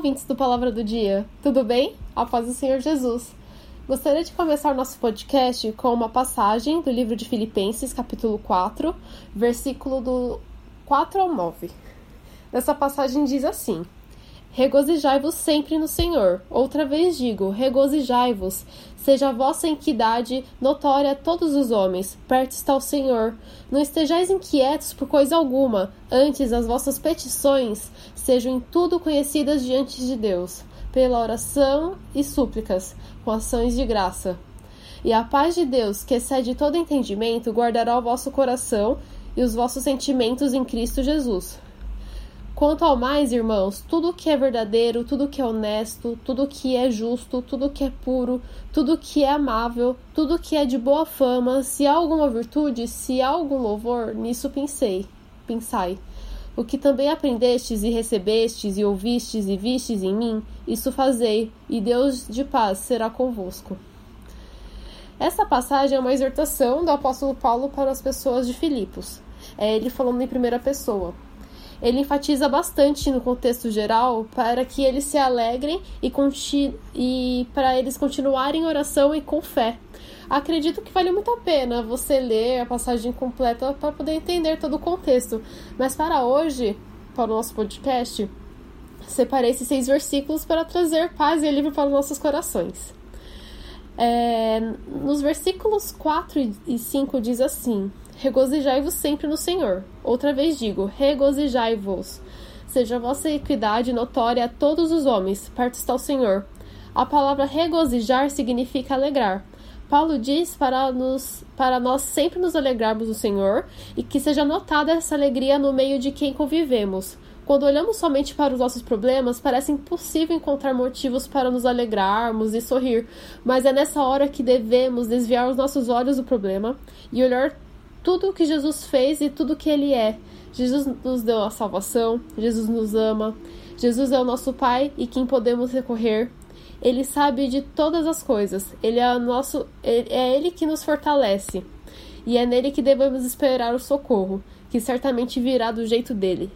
Ouvintes do Palavra do Dia. Tudo bem? A paz do Senhor Jesus. Gostaria de começar nosso podcast com uma passagem do livro de Filipenses, capítulo 4, versículo do 4 ao 9. Nessa passagem diz assim: Regozijai-vos sempre no Senhor. Outra vez digo: regozijai-vos. Seja a vossa equidade notória a todos os homens. Perto está o Senhor. Não estejais inquietos por coisa alguma. Antes, as vossas petições sejam em tudo conhecidas diante de Deus, pela oração e súplicas, com ações de graça. E a paz de Deus, que excede todo entendimento, guardará o vosso coração e os vossos sentimentos em Cristo Jesus. Quanto ao mais, irmãos, tudo que é verdadeiro, tudo que é honesto, tudo que é justo, tudo que é puro, tudo que é amável, tudo que é de boa fama, se há alguma virtude, se há algum louvor, nisso pensei, pensai. O que também aprendestes e recebestes e ouvistes e vistes em mim, isso fazei, e Deus de paz será convosco. Essa passagem é uma exortação do apóstolo Paulo para as pessoas de Filipos. É ele falando em primeira pessoa ele enfatiza bastante no contexto geral para que eles se alegrem e, e para eles continuarem em oração e com fé. Acredito que vale muito a pena você ler a passagem completa para poder entender todo o contexto. Mas para hoje, para o nosso podcast, separei esses seis versículos para trazer paz e alívio para os nossos corações. É, nos versículos 4 e 5 diz assim: Regozijai-vos sempre no Senhor. Outra vez digo: regozijai-vos. Seja a vossa equidade notória a todos os homens, perto está o Senhor. A palavra regozijar significa alegrar. Paulo diz para, nos, para nós sempre nos alegrarmos no Senhor e que seja notada essa alegria no meio de quem convivemos. Quando olhamos somente para os nossos problemas, parece impossível encontrar motivos para nos alegrarmos e sorrir, mas é nessa hora que devemos desviar os nossos olhos do problema e olhar tudo o que Jesus fez e tudo o que ele é. Jesus nos deu a salvação, Jesus nos ama, Jesus é o nosso Pai e quem podemos recorrer. Ele sabe de todas as coisas. Ele é nosso, é ele que nos fortalece. E é nele que devemos esperar o socorro, que certamente virá do jeito dele.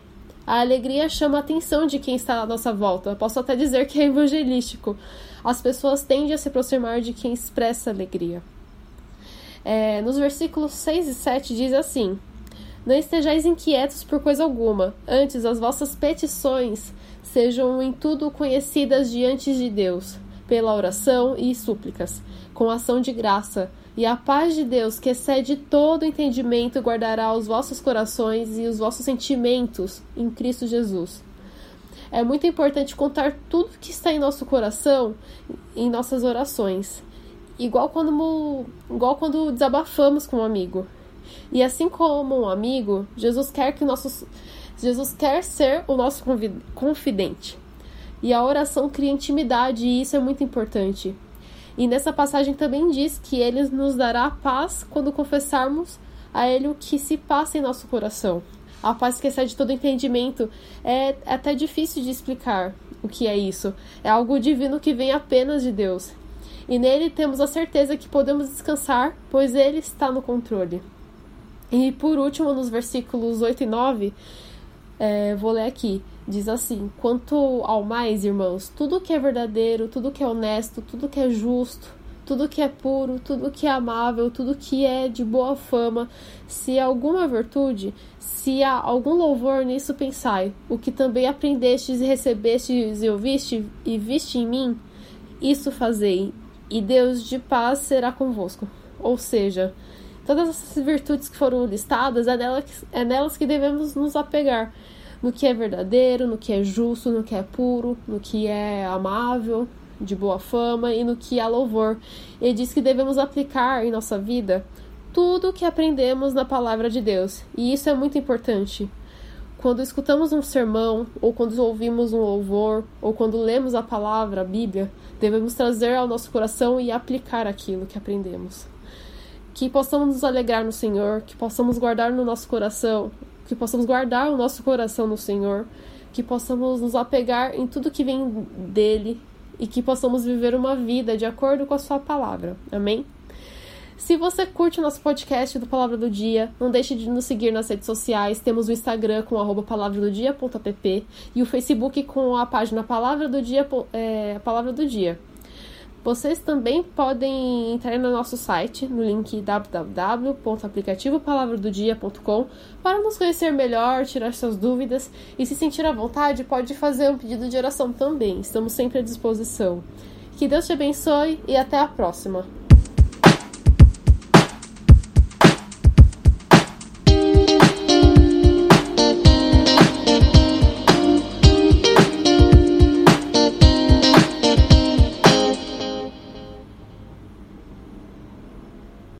A alegria chama a atenção de quem está à nossa volta. Posso até dizer que é evangelístico. As pessoas tendem a se aproximar de quem expressa alegria. É, nos versículos 6 e 7 diz assim: Não estejais inquietos por coisa alguma, antes as vossas petições sejam em tudo conhecidas diante de Deus, pela oração e súplicas, com ação de graça. E a paz de Deus, que excede todo entendimento, guardará os vossos corações e os vossos sentimentos em Cristo Jesus. É muito importante contar tudo que está em nosso coração em nossas orações igual quando, igual quando desabafamos com um amigo. E assim como um amigo, Jesus quer que nossos Jesus quer ser o nosso confidente. E a oração cria intimidade e isso é muito importante. E nessa passagem também diz que ele nos dará paz quando confessarmos a ele o que se passa em nosso coração. A paz que excede todo entendimento é até difícil de explicar o que é isso. É algo divino que vem apenas de Deus e nele temos a certeza que podemos descansar, pois ele está no controle. E por último, nos versículos 8 e 9, é, vou ler aqui. Diz assim: Quanto ao mais, irmãos, tudo que é verdadeiro, tudo que é honesto, tudo que é justo, tudo que é puro, tudo que é amável, tudo que é de boa fama, se há alguma virtude, se há algum louvor nisso, pensai. O que também aprendestes e recebestes e ouviste e viste em mim, isso fazei, e Deus de paz será convosco. Ou seja, todas essas virtudes que foram listadas é, que, é nelas que devemos nos apegar. No que é verdadeiro, no que é justo, no que é puro, no que é amável, de boa fama e no que há louvor. Ele diz que devemos aplicar em nossa vida tudo o que aprendemos na palavra de Deus. E isso é muito importante. Quando escutamos um sermão, ou quando ouvimos um louvor, ou quando lemos a palavra, a Bíblia, devemos trazer ao nosso coração e aplicar aquilo que aprendemos. Que possamos nos alegrar no Senhor, que possamos guardar no nosso coração, que possamos guardar o nosso coração no Senhor, que possamos nos apegar em tudo que vem dele e que possamos viver uma vida de acordo com a sua palavra. Amém? Se você curte o nosso podcast do Palavra do Dia, não deixe de nos seguir nas redes sociais. Temos o Instagram com arroba palavradodia.app e o Facebook com a página Palavra do Dia, é, Palavra do Dia. Vocês também podem entrar no nosso site, no link www.aplicativopalavradodia.com para nos conhecer melhor, tirar suas dúvidas e se sentir à vontade, pode fazer um pedido de oração também. Estamos sempre à disposição. Que Deus te abençoe e até a próxima.